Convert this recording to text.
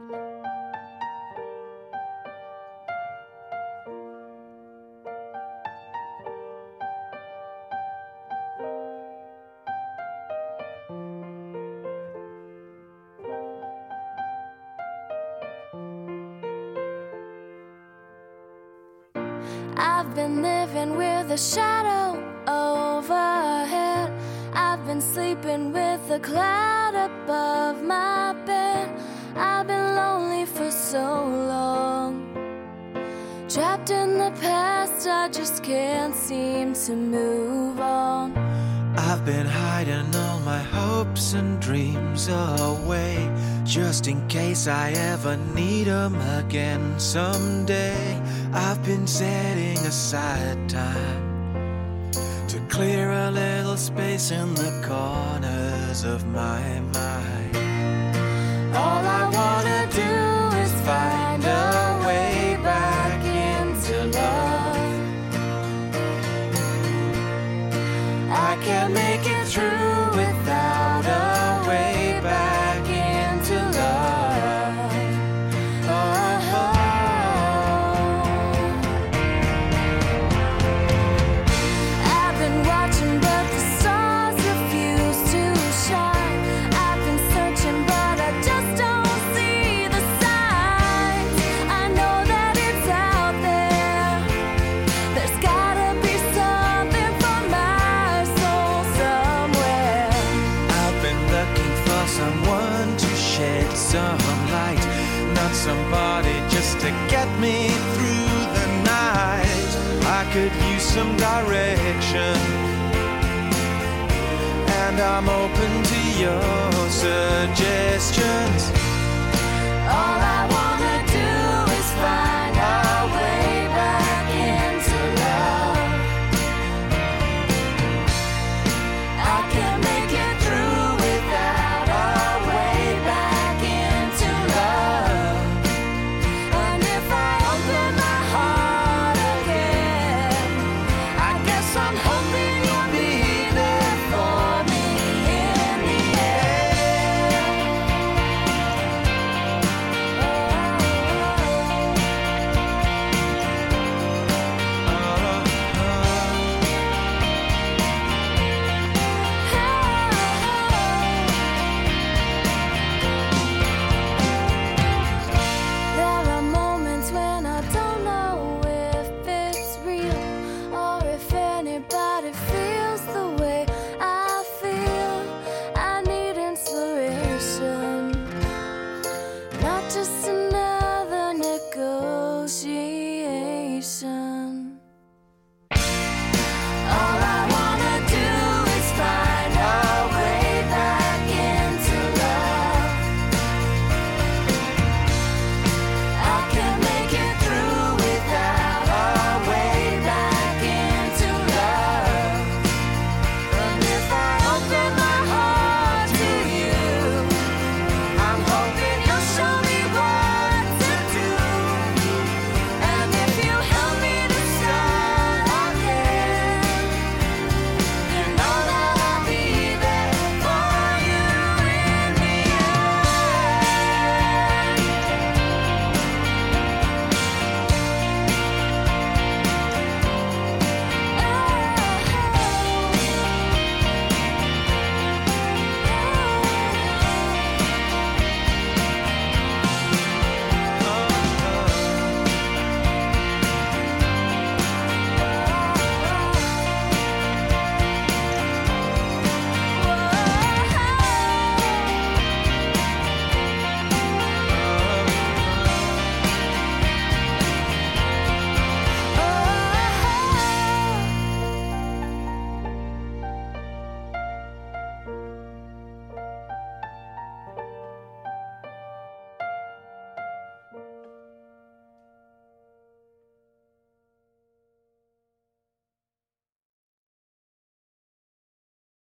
I've been living with a shadow overhead. I've been sleeping with a cloud above my bed. I've been lonely for so long. Trapped in the past, I just can't seem to move on. I've been hiding all my hopes and dreams away just in case I ever need 'em again someday. I've been setting aside time to clear a little space in the corners of my mind. All I not somebody just to get me through the night. I could use some direction, and I'm open to your suggestions. All I want.